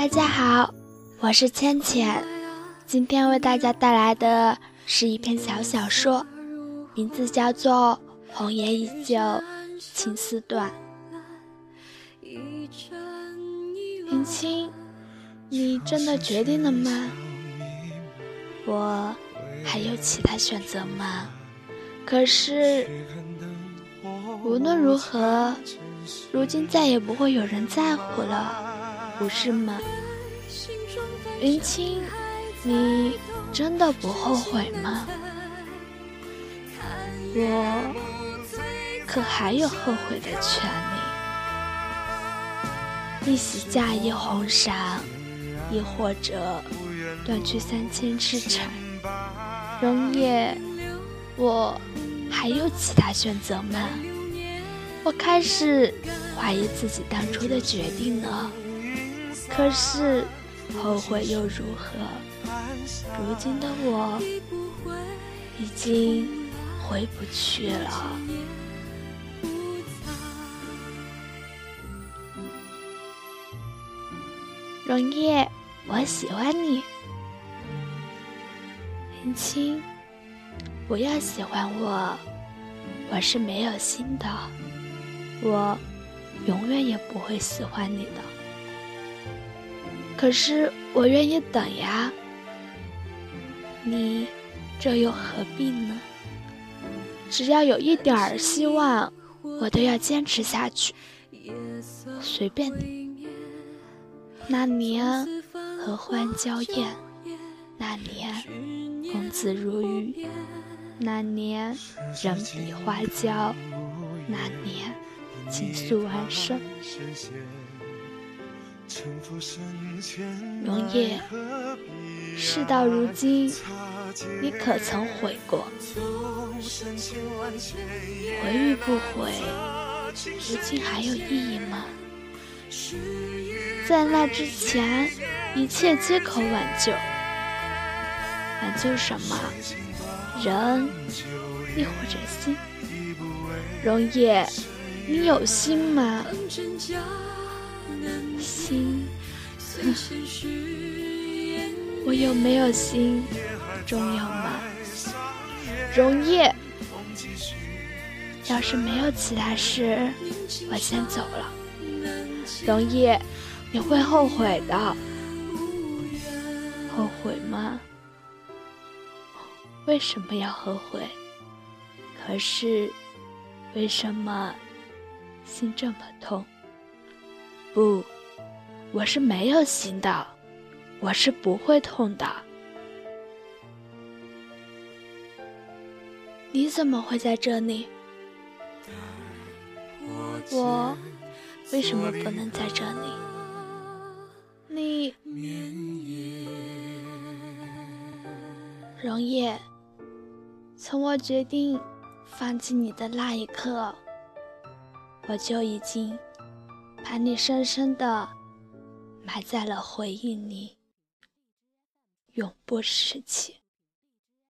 大家好，我是芊芊，今天为大家带来的是一篇小小说，名字叫做《红颜依旧，情丝断》。云清，你真的决定了吗？我还有其他选择吗？可是无论如何，如今再也不会有人在乎了。不是吗，云清，你真的不后悔吗？我可还有后悔的权利。一袭嫁衣红裳，亦或者断去三千痴缠。容叶，我还有其他选择吗？我开始怀疑自己当初的决定了。可是，后悔又如何？如今的我已经回不去了。容叶，我喜欢你。林青，不要喜欢我，我是没有心的，我永远也不会喜欢你的。可是我愿意等呀，你这又何必呢？只要有一点儿希望，我都要坚持下去。随便你。那年合欢娇艳，那年公子如玉，那年人比花娇，那年情愫完生。容叶，事到如今，你可曾悔过？回与不回，如今还有意义吗？在那之前，一切皆可挽救。挽救什么？人，亦或者心？容叶，你有心吗？心，我有没有心重要吗？容叶，要是没有其他事，我先走了。容叶，你会后悔的。后悔吗？为什么要后悔？可是，为什么心这么痛？不。我是没有心的，我是不会痛的。你怎么会在这里？我为什么不能在这里？你，容叶，从我决定放弃你的那一刻，我就已经把你深深的。埋在了回忆里，永不拾起。